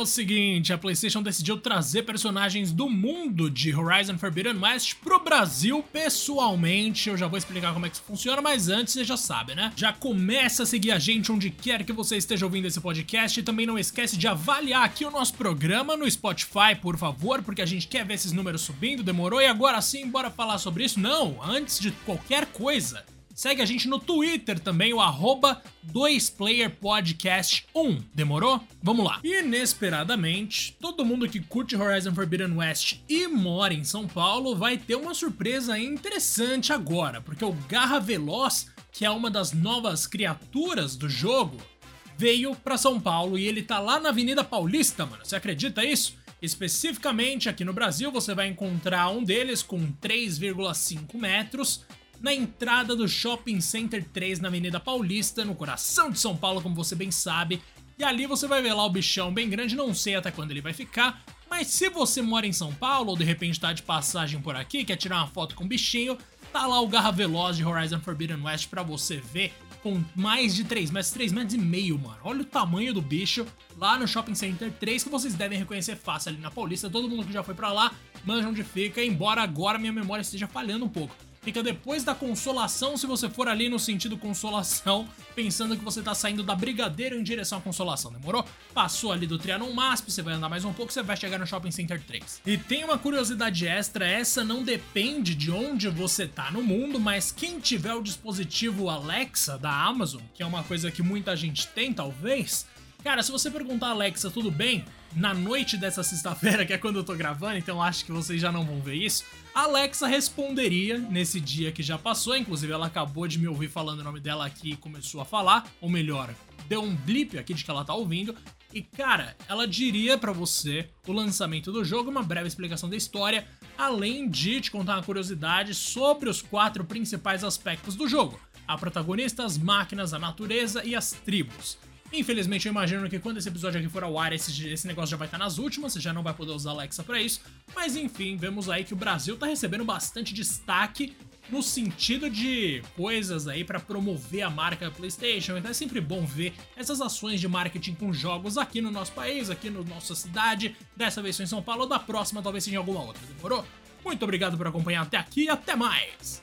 o seguinte, a PlayStation decidiu trazer personagens do mundo de Horizon Forbidden West pro Brasil pessoalmente. Eu já vou explicar como é que isso funciona, mas antes você já sabe, né? Já começa a seguir a gente onde quer que você esteja ouvindo esse podcast e também não esquece de avaliar aqui o nosso programa no Spotify, por favor, porque a gente quer ver esses números subindo, demorou? E agora sim, bora falar sobre isso? Não, antes de qualquer coisa, Segue a gente no Twitter também, o arroba 2playerpodcast1. Demorou? Vamos lá. Inesperadamente, todo mundo que curte Horizon Forbidden West e mora em São Paulo vai ter uma surpresa interessante agora, porque o Garra Veloz, que é uma das novas criaturas do jogo, veio para São Paulo e ele tá lá na Avenida Paulista, mano. Você acredita isso? Especificamente aqui no Brasil, você vai encontrar um deles com 3,5 metros na entrada do Shopping Center 3 na Avenida Paulista, no coração de São Paulo, como você bem sabe. E ali você vai ver lá o bichão bem grande, não sei até quando ele vai ficar, mas se você mora em São Paulo ou de repente tá de passagem por aqui, quer tirar uma foto com o bichinho, tá lá o Garra Veloz de Horizon Forbidden West para você ver com mais de 3 metros, 3 metros e meio, mano. Olha o tamanho do bicho lá no Shopping Center 3, que vocês devem reconhecer fácil ali na Paulista. Todo mundo que já foi para lá manja onde fica, embora agora minha memória esteja falhando um pouco fica depois da consolação, se você for ali no sentido consolação, pensando que você tá saindo da Brigadeiro em direção à consolação, demorou? Passou ali do Trianon Masp, você vai andar mais um pouco, você vai chegar no Shopping Center 3. E tem uma curiosidade extra, essa não depende de onde você tá no mundo, mas quem tiver o dispositivo Alexa da Amazon, que é uma coisa que muita gente tem, talvez, Cara, se você perguntar Alexa, tudo bem? Na noite dessa sexta-feira, que é quando eu tô gravando, então acho que vocês já não vão ver isso. A Alexa responderia nesse dia que já passou, inclusive ela acabou de me ouvir falando o nome dela aqui e começou a falar, ou melhor, deu um blip aqui de que ela tá ouvindo. E cara, ela diria para você o lançamento do jogo, uma breve explicação da história, além de te contar uma curiosidade sobre os quatro principais aspectos do jogo: a protagonista, as máquinas, a natureza e as tribos. Infelizmente, eu imagino que quando esse episódio aqui for ao ar, esse, esse negócio já vai estar nas últimas, você já não vai poder usar Alexa para isso. Mas enfim, vemos aí que o Brasil tá recebendo bastante destaque no sentido de coisas aí para promover a marca PlayStation. Então é sempre bom ver essas ações de marketing com jogos aqui no nosso país, aqui na nossa cidade. Dessa vez em São Paulo, ou da próxima talvez seja em alguma outra. Demorou? Muito obrigado por acompanhar até aqui e até mais!